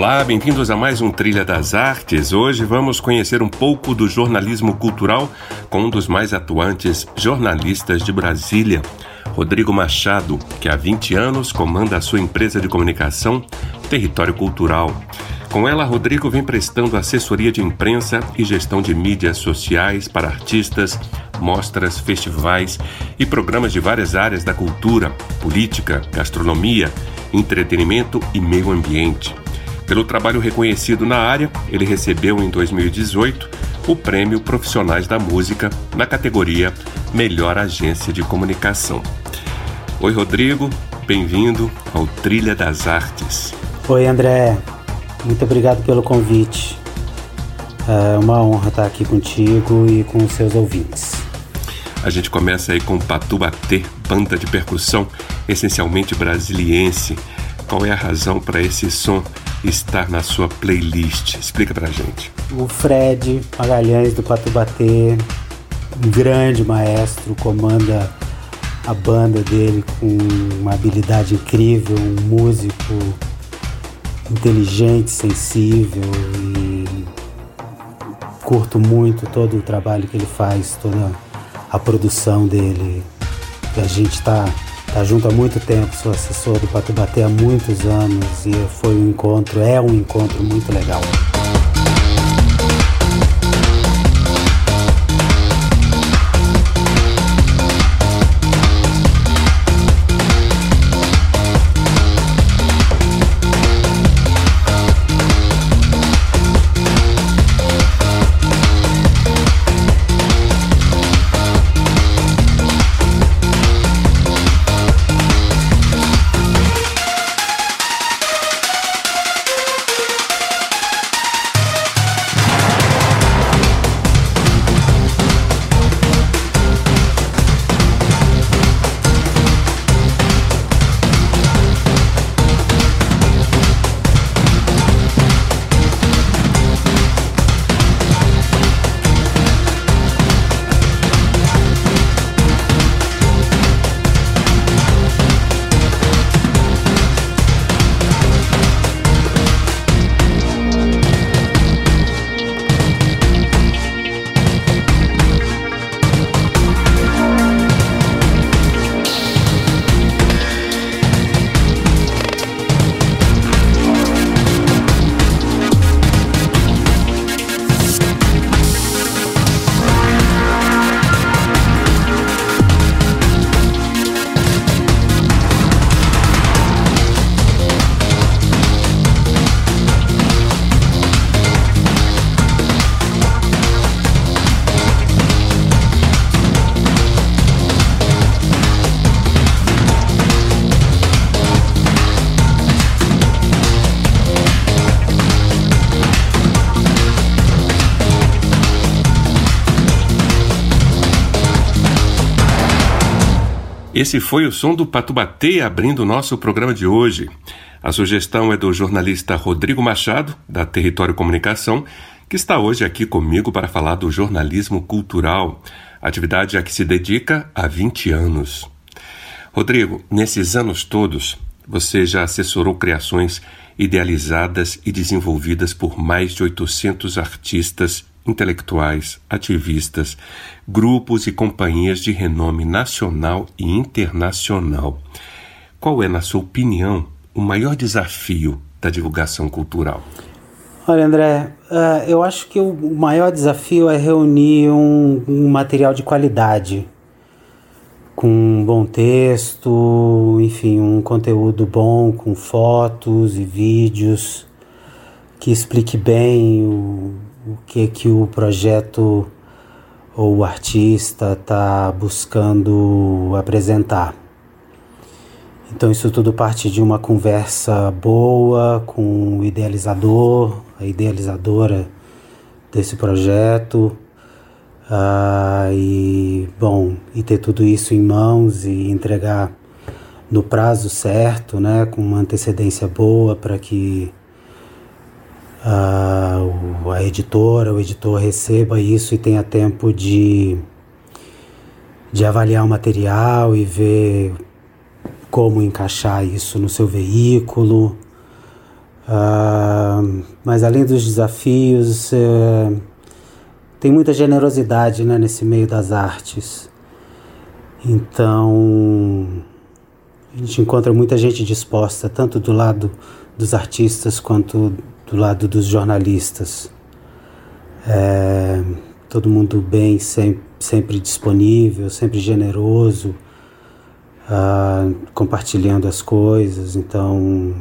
Olá, bem-vindos a mais um Trilha das Artes. Hoje vamos conhecer um pouco do jornalismo cultural com um dos mais atuantes jornalistas de Brasília, Rodrigo Machado, que há 20 anos comanda a sua empresa de comunicação Território Cultural. Com ela, Rodrigo vem prestando assessoria de imprensa e gestão de mídias sociais para artistas, mostras, festivais e programas de várias áreas da cultura, política, gastronomia, entretenimento e meio ambiente. Pelo trabalho reconhecido na área, ele recebeu em 2018 o Prêmio Profissionais da Música na categoria Melhor Agência de Comunicação. Oi, Rodrigo, bem-vindo ao Trilha das Artes. Oi, André, muito obrigado pelo convite. É uma honra estar aqui contigo e com os seus ouvintes. A gente começa aí com o Patu Bater, banda de percussão essencialmente brasiliense. Qual é a razão para esse som estar na sua playlist? Explica pra gente. O Fred Magalhães do Patubatê, um grande maestro, comanda a banda dele com uma habilidade incrível, um músico inteligente, sensível e curto muito todo o trabalho que ele faz, toda a produção dele. A gente está Tá junto há muito tempo, sou assessor do Patubatê há muitos anos e foi um encontro, é um encontro muito legal. Esse foi o som do Patubatê abrindo o nosso programa de hoje. A sugestão é do jornalista Rodrigo Machado, da Território Comunicação, que está hoje aqui comigo para falar do jornalismo cultural, atividade a que se dedica há 20 anos. Rodrigo, nesses anos todos, você já assessorou criações idealizadas e desenvolvidas por mais de 800 artistas intelectuais, ativistas, grupos e companhias de renome nacional e internacional. Qual é, na sua opinião, o maior desafio da divulgação cultural? Olha, André, uh, eu acho que o maior desafio é reunir um, um material de qualidade, com um bom texto, enfim, um conteúdo bom, com fotos e vídeos, que explique bem o, o que que o projeto ou o artista está buscando apresentar. Então isso tudo parte de uma conversa boa com o idealizador, a idealizadora desse projeto. Uh, e bom, e ter tudo isso em mãos e entregar no prazo certo, né, com uma antecedência boa para que uh, a editora, o editor receba isso e tenha tempo de, de avaliar o material e ver como encaixar isso no seu veículo. Uh, mas além dos desafios, uh, tem muita generosidade né, nesse meio das artes. Então, a gente encontra muita gente disposta, tanto do lado dos artistas quanto do lado dos jornalistas. É, todo mundo bem, sempre, sempre disponível, sempre generoso, uh, compartilhando as coisas. Então,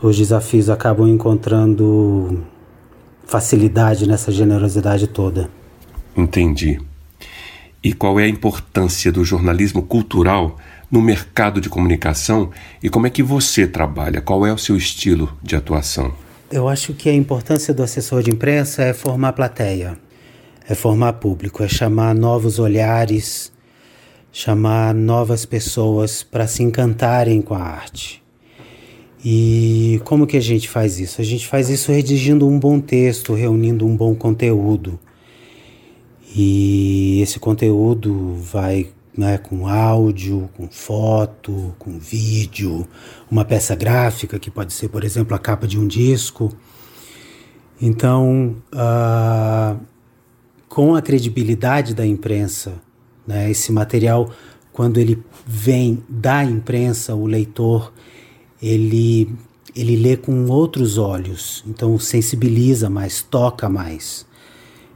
os desafios acabam encontrando facilidade nessa generosidade toda. Entendi. E qual é a importância do jornalismo cultural no mercado de comunicação e como é que você trabalha? Qual é o seu estilo de atuação? Eu acho que a importância do assessor de imprensa é formar plateia, é formar público, é chamar novos olhares, chamar novas pessoas para se encantarem com a arte. E como que a gente faz isso? A gente faz isso redigindo um bom texto, reunindo um bom conteúdo. E esse conteúdo vai né, com áudio, com foto, com vídeo, uma peça gráfica que pode ser, por exemplo, a capa de um disco. Então, uh, com a credibilidade da imprensa, né, esse material, quando ele vem da imprensa, o leitor ele, ele lê com outros olhos, então sensibiliza mais, toca mais.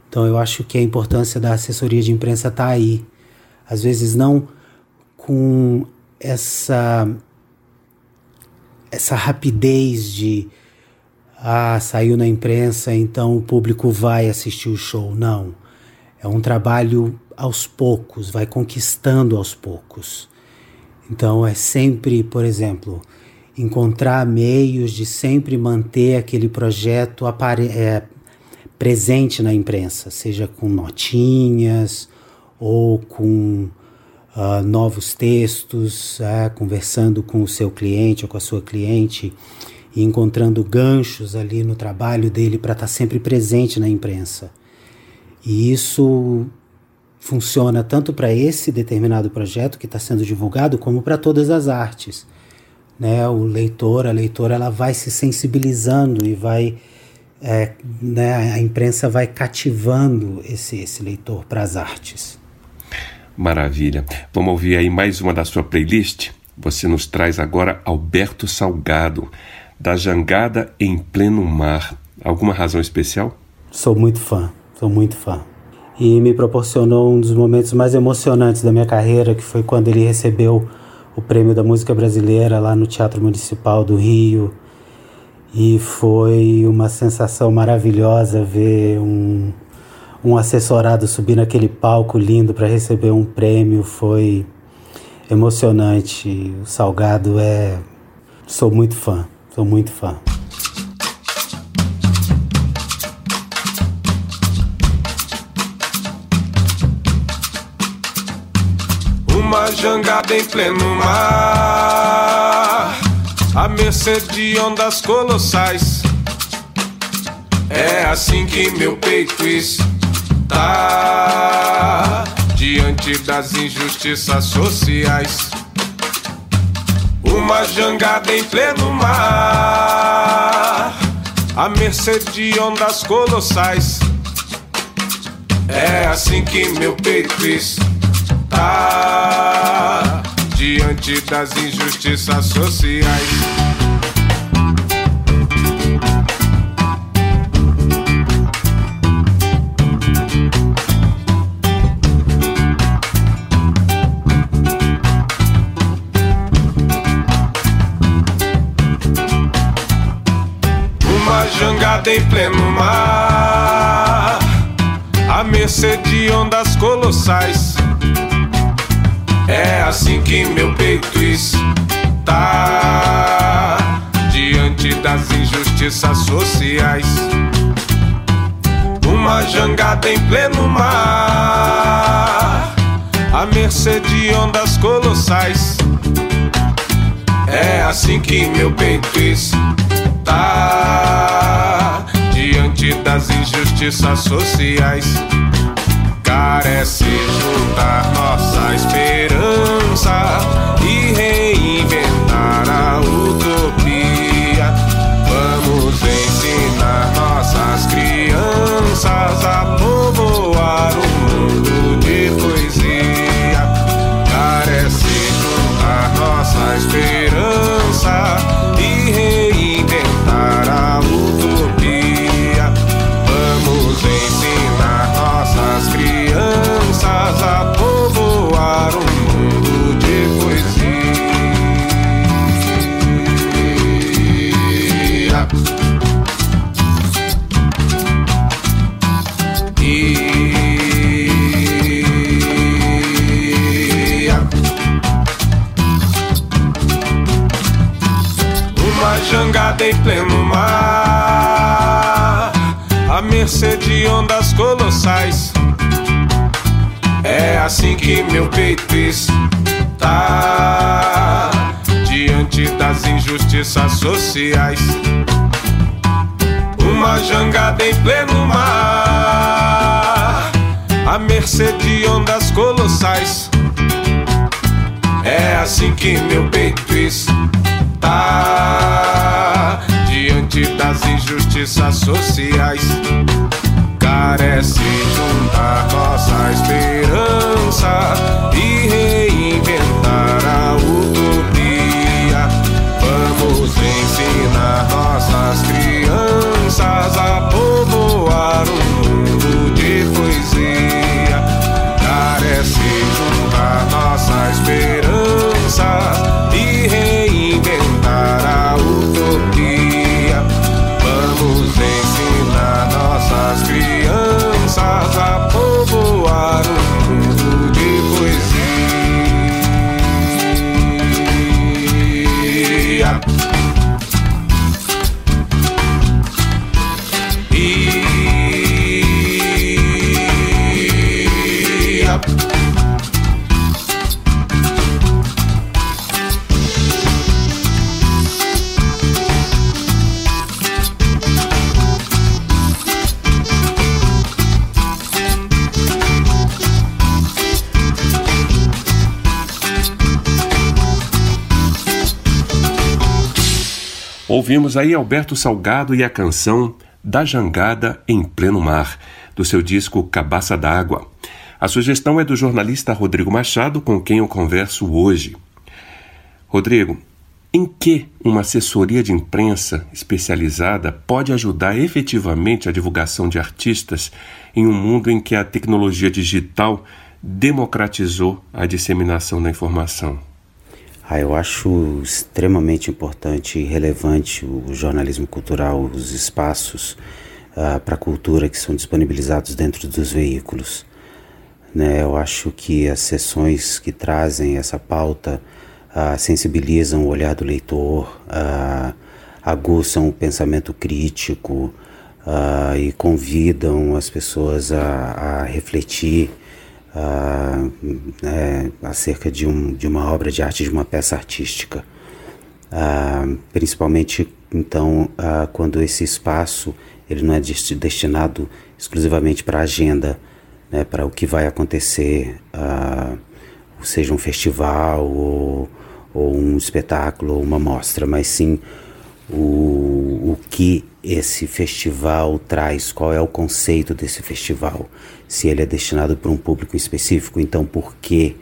Então eu acho que a importância da assessoria de imprensa está aí. Às vezes não com essa essa rapidez de ah, saiu na imprensa, então o público vai assistir o show. Não. É um trabalho aos poucos, vai conquistando aos poucos. Então é sempre, por exemplo, encontrar meios de sempre manter aquele projeto é, presente na imprensa, seja com notinhas ou com uh, novos textos, uh, conversando com o seu cliente ou com a sua cliente e encontrando ganchos ali no trabalho dele para estar tá sempre presente na imprensa. E isso funciona tanto para esse determinado projeto que está sendo divulgado, como para todas as artes né, o leitor, a leitora, ela vai se sensibilizando e vai, é, né, a imprensa vai cativando esse, esse leitor para as artes. Maravilha. Vamos ouvir aí mais uma da sua playlist? Você nos traz agora Alberto Salgado, da Jangada em Pleno Mar. Alguma razão especial? Sou muito fã, sou muito fã. E me proporcionou um dos momentos mais emocionantes da minha carreira, que foi quando ele recebeu o Prêmio da Música Brasileira lá no Teatro Municipal do Rio. E foi uma sensação maravilhosa ver um, um assessorado subir naquele palco lindo para receber um prêmio. Foi emocionante. O Salgado é. Sou muito fã, sou muito fã. uma jangada em pleno mar, à mercê de ondas colossais. É assim que meu peito está diante das injustiças sociais. Uma jangada em pleno mar, à mercê de ondas colossais. É assim que meu peito está diante das injustiças sociais. jangada em pleno mar, à mercê de ondas colossais. É assim que meu peito está diante das injustiças sociais. Uma jangada em pleno mar, à mercê de ondas colossais. É assim que meu peito está das injustiças sociais. Carece juntar nossa esperança e reinventar em pleno mar, à mercê de ondas colossais. É assim que meu peito está. Diante das injustiças sociais. Uma jangada em pleno mar, à mercê de ondas colossais. É assim que meu peito está diante das injustiças sociais. Carece juntar nossa esperança e Ouvimos aí Alberto Salgado e a canção Da Jangada em Pleno Mar, do seu disco Cabaça d'Água. A sugestão é do jornalista Rodrigo Machado, com quem eu converso hoje. Rodrigo, em que uma assessoria de imprensa especializada pode ajudar efetivamente a divulgação de artistas em um mundo em que a tecnologia digital democratizou a disseminação da informação? Ah, eu acho extremamente importante e relevante o jornalismo cultural, os espaços ah, para a cultura que são disponibilizados dentro dos veículos. Né? Eu acho que as sessões que trazem essa pauta ah, sensibilizam o olhar do leitor, ah, aguçam o pensamento crítico ah, e convidam as pessoas a, a refletir ah, é, acerca de, um, de uma obra de arte, de uma peça artística. Ah, principalmente, então, ah, quando esse espaço ele não é desti- destinado exclusivamente para a agenda, né, para o que vai acontecer, ah, seja um festival ou, ou um espetáculo ou uma mostra, mas sim o, o que esse festival traz, qual é o conceito desse festival, se ele é destinado para um público específico, então por quê,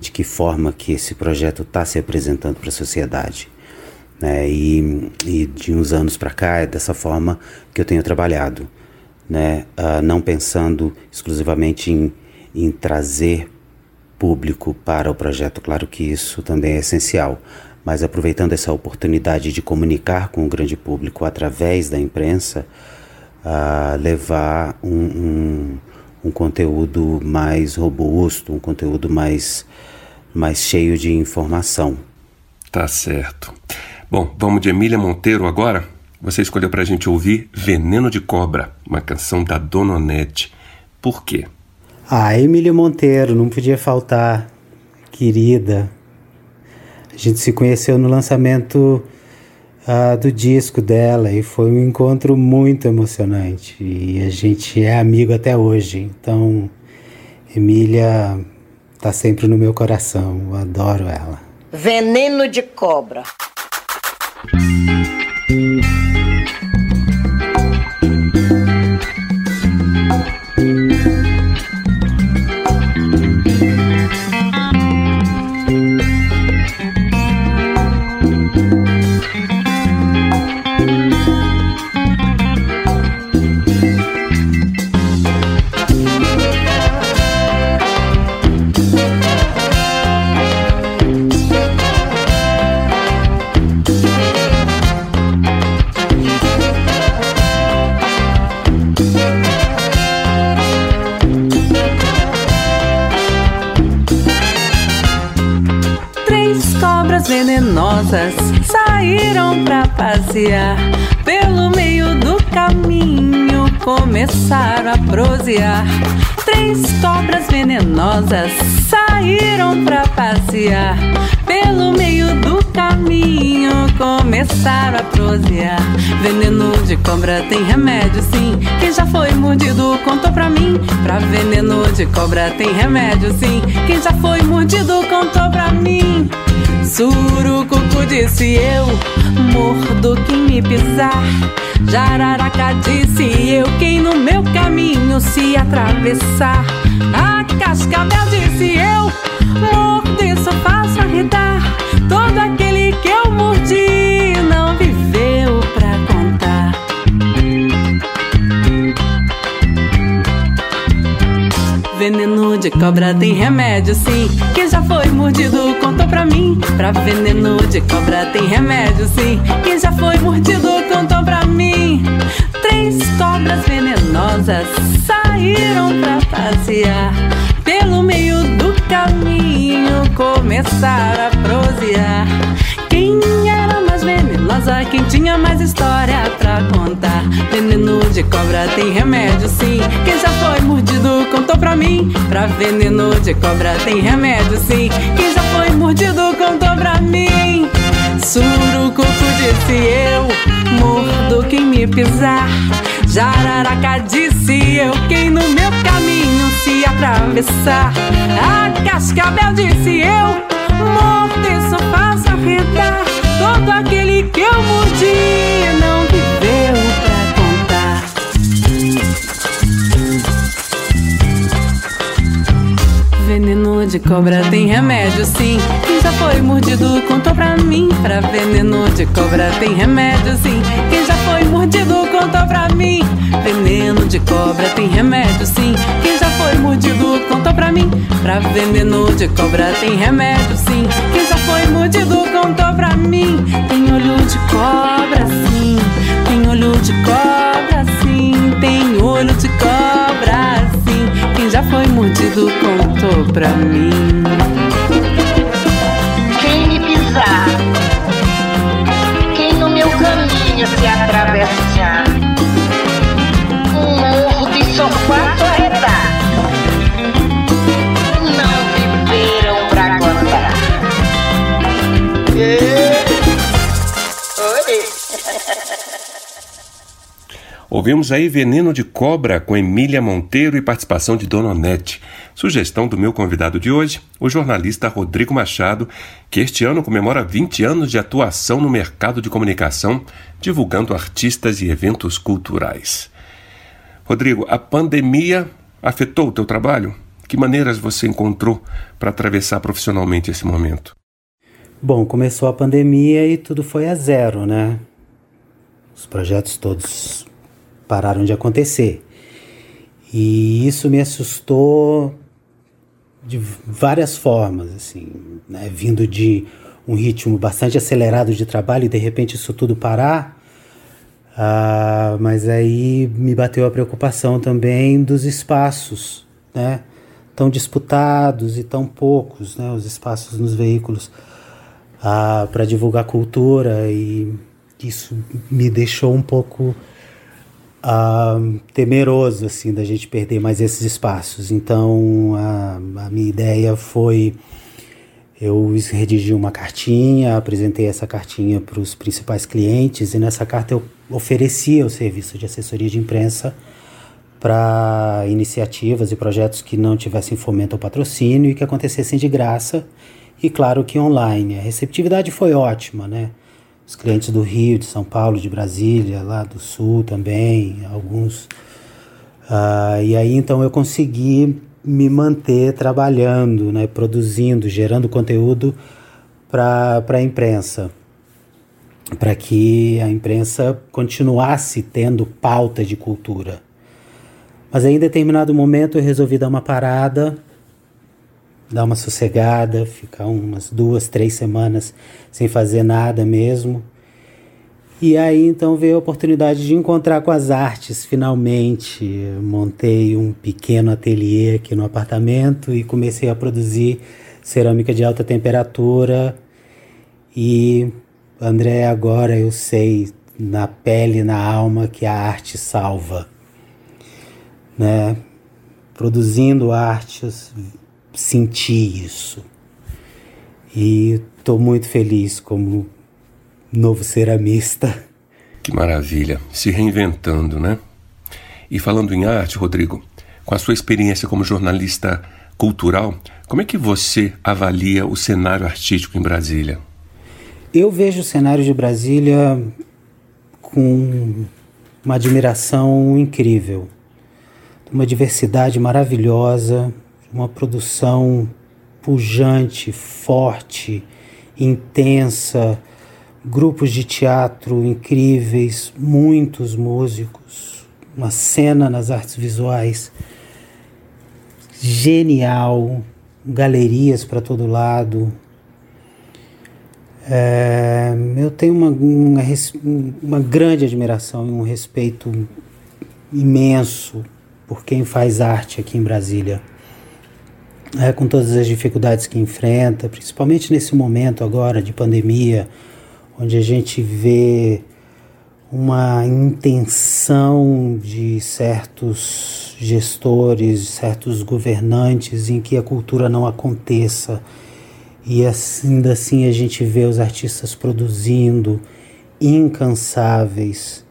de que forma que esse projeto está se apresentando para a sociedade. Né? E, e de uns anos para cá é dessa forma que eu tenho trabalhado, né? Ah, não pensando exclusivamente em, em trazer público para o projeto, claro que isso também é essencial, mas aproveitando essa oportunidade de comunicar com o grande público através da imprensa, a levar um, um, um conteúdo mais robusto, um conteúdo mais, mais cheio de informação. Tá certo. Bom, vamos de Emília Monteiro agora. você escolheu para a gente ouvir Veneno de Cobra, uma canção da Dona Onete. Por quê? Ah, Emília Monteiro, não podia faltar. Querida. A gente se conheceu no lançamento uh, do disco dela e foi um encontro muito emocionante. E a gente é amigo até hoje. Então, Emília tá sempre no meu coração. Eu adoro ela. Veneno de cobra. Venenosas saíram pra passear pelo meio do caminho, começaram a prosear. Três cobras venenosas saíram pra passear pelo meio do caminho, começaram a prosear. Veneno de cobra tem remédio, sim. Quem já foi mordido contou pra mim. Pra veneno de cobra tem remédio, sim. Quem já foi mordido contou pra mim. Surucucu disse eu, mordo quem me pisar. Jararaca disse eu, quem no meu caminho se atravessar. A cascavel disse cobra tem remédio, sim. Quem já foi mordido contou pra mim. Pra veneno de cobra tem remédio, sim. Quem já foi mordido contou pra mim. Três cobras venenosas saíram pra passear. Pelo meio do caminho começaram a prosear. Quem era mais venenosa, quem tinha mais história pra contar? Veneno de cobra tem remédio, sim. Quem já foi mordido contou pra mim. Pra veneno de cobra tem remédio, sim. Quem já foi mordido contou pra mim. Surucucu disse eu, mordo quem me pisar. Jararaca disse eu, quem no meu caminho se atravessar. A cascabel disse eu, mordo só faço arredar. Todo aquele que eu mordi não viveu pra contar. Veneno de cobra tem remédio, sim. Quem já foi mordido contou pra mim. Pra veneno de cobra tem remédio, sim. Quem já foi mordido contou pra mim. Veneno de cobra tem remédio, sim. Quem já foi mordido contou pra mim. Pra veneno de cobra tem remédio, sim. Quem já foi mordido contou pra mim. Tem olho de cobra, sim. Tem olho de cobra, sim. Tem olho de cobra, mordido contou pra mim. Quem me pisar, quem no meu caminho se atravessar, um morro de só quatro arredar, não viveram pra contar. Oi. Ouvimos aí Veneno de Cobra com Emília Monteiro e participação de Dona Onete. Sugestão do meu convidado de hoje, o jornalista Rodrigo Machado, que este ano comemora 20 anos de atuação no mercado de comunicação, divulgando artistas e eventos culturais. Rodrigo, a pandemia afetou o teu trabalho? Que maneiras você encontrou para atravessar profissionalmente esse momento? Bom, começou a pandemia e tudo foi a zero, né? Os projetos todos pararam de acontecer. E isso me assustou de várias formas, assim, né? vindo de um ritmo bastante acelerado de trabalho e de repente isso tudo parar. Ah, mas aí me bateu a preocupação também dos espaços, né? Tão disputados e tão poucos, né? Os espaços nos veículos ah, para divulgar cultura e isso me deixou um pouco uh, temeroso assim da gente perder mais esses espaços. Então a, a minha ideia foi eu redigi uma cartinha, apresentei essa cartinha para os principais clientes e nessa carta eu oferecia o serviço de assessoria de imprensa para iniciativas e projetos que não tivessem fomento ou patrocínio e que acontecessem de graça e claro que online. A receptividade foi ótima, né? Os clientes do Rio, de São Paulo, de Brasília, lá do Sul também, alguns. Uh, e aí então eu consegui me manter trabalhando, né, produzindo, gerando conteúdo para a imprensa, para que a imprensa continuasse tendo pauta de cultura. Mas aí, em determinado momento eu resolvi dar uma parada, dar uma sossegada, ficar umas duas, três semanas sem fazer nada mesmo. E aí então veio a oportunidade de encontrar com as artes finalmente. montei um pequeno ateliê aqui no apartamento e comecei a produzir cerâmica de alta temperatura. E André, agora eu sei na pele, na alma que a arte salva. Né? Produzindo artes, senti isso. E estou muito feliz como novo ceramista. Que maravilha, se reinventando, né? E falando em arte, Rodrigo, com a sua experiência como jornalista cultural, como é que você avalia o cenário artístico em Brasília? Eu vejo o cenário de Brasília com uma admiração incrível, uma diversidade maravilhosa, uma produção pujante, forte, intensa, grupos de teatro incríveis, muitos músicos, uma cena nas artes visuais genial, galerias para todo lado. É, eu tenho uma, uma, uma grande admiração e um respeito imenso por quem faz arte aqui em Brasília. É, com todas as dificuldades que enfrenta, principalmente nesse momento agora de pandemia, onde a gente vê uma intenção de certos gestores, certos governantes em que a cultura não aconteça. E ainda assim a gente vê os artistas produzindo, incansáveis,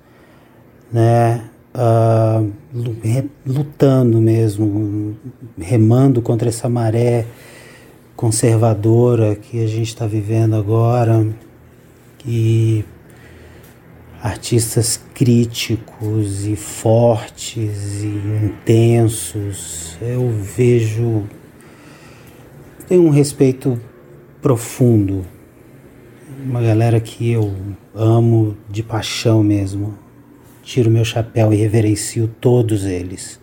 né? Uh, lutando mesmo, remando contra essa maré conservadora que a gente está vivendo agora e artistas críticos e fortes e intensos. Eu vejo tem um respeito profundo, uma galera que eu amo de paixão mesmo. Tiro meu chapéu e reverencio todos eles,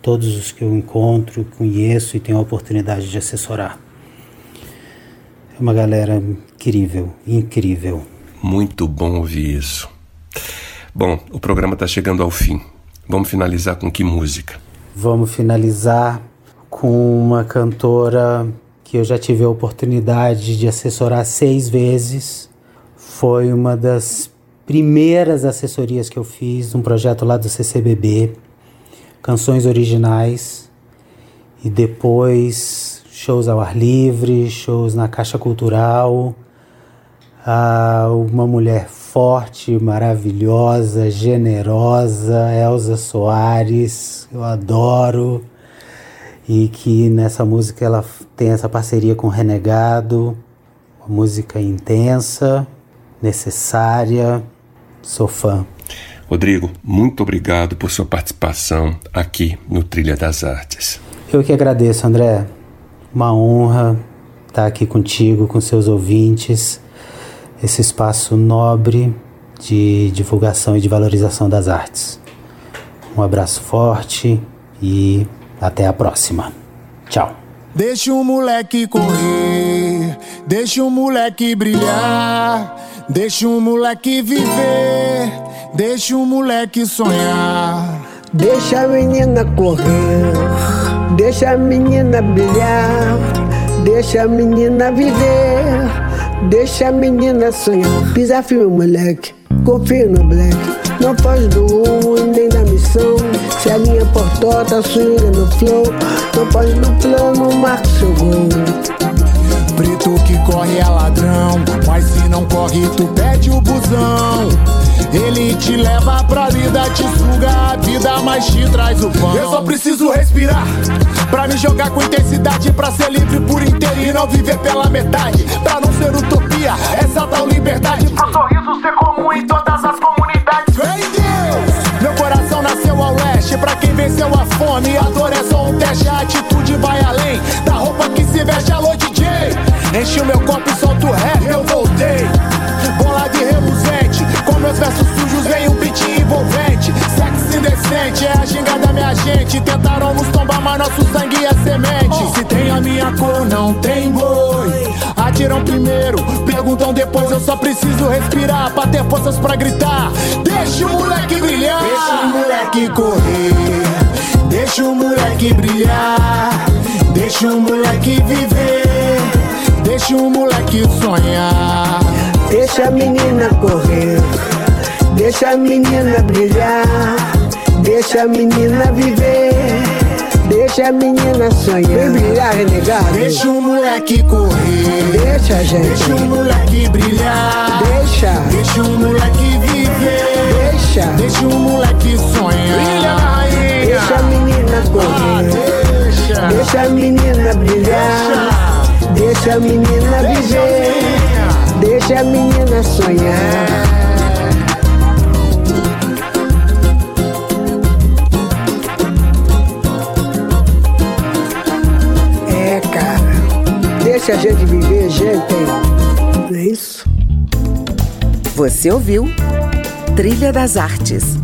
todos os que eu encontro, conheço e tenho a oportunidade de assessorar. É uma galera incrível, incrível. Muito bom ouvir isso. Bom, o programa está chegando ao fim. Vamos finalizar com que música? Vamos finalizar com uma cantora que eu já tive a oportunidade de assessorar seis vezes. Foi uma das primeiras assessorias que eu fiz, um projeto lá do CCBB, canções originais. E depois shows ao ar livre, shows na Caixa Cultural ah, uma mulher forte, maravilhosa, generosa, Elza Soares, eu adoro. E que nessa música ela tem essa parceria com Renegado, uma música intensa, necessária, sou fã. Rodrigo, muito obrigado por sua participação aqui no Trilha das Artes. Eu que agradeço, André. Uma honra estar aqui contigo, com seus ouvintes esse espaço nobre de divulgação e de valorização das artes. Um abraço forte e até a próxima. Tchau. Deixa o moleque correr, deixa o moleque brilhar, deixa o moleque viver, deixa o moleque sonhar. Deixa a menina correr, deixa a menina brilhar, deixa a menina viver. Deixa a menina sonhar, pisa firme, moleque. confio no black. Não foge do rumo nem da missão. Se a linha portota, swinga no flow. Não pode no plano, marca seu gol. Preto que corre é ladrão, mas se não corre, tu pede o busão. Ele te leva pra lida, te suga a vida, mas te traz o pão. Eu só preciso respirar pra me jogar com intensidade, pra ser livre por inteiro e não viver pela metade. Pra não ser utopia, essa tal liberdade. Pro sorriso ser comum em todas as comunidades. Vem Deus! Meu coração nasceu ao leste, pra quem venceu a fome. A dor é só um teste, a atitude O meu copo e solta o rap, eu voltei. Bola de reluzente, com meus versos sujos vem um beat envolvente. Sexo indecente, é a ginga da minha gente. Tentaram nos tombar, mas nosso sangue é semente. Se tem a minha cor, não tem boi. Atiram primeiro, perguntam depois. Eu só preciso respirar pra ter forças pra gritar. Deixa o moleque brilhar, deixa o moleque correr. Deixa o moleque brilhar, deixa o moleque viver. Deixa o moleque sonhar. Deixa a menina correr, deixa a menina brilhar, deixa a menina viver, deixa a menina sonhar. Vem brilhar, renegado. Deixa o moleque correr. Deixa, gente. Deixa o moleque brilhar. Deixa, Deixa o moleque viver. deixa, Deixa o moleque sonhar. Brilha, rainha. deixa a menina Ah, correr, deixa. deixa a menina brilhar, deixa a menina viver, deixa a menina sonhar. É, cara, deixa a gente viver, gente. Não é isso? Você ouviu Trilha das Artes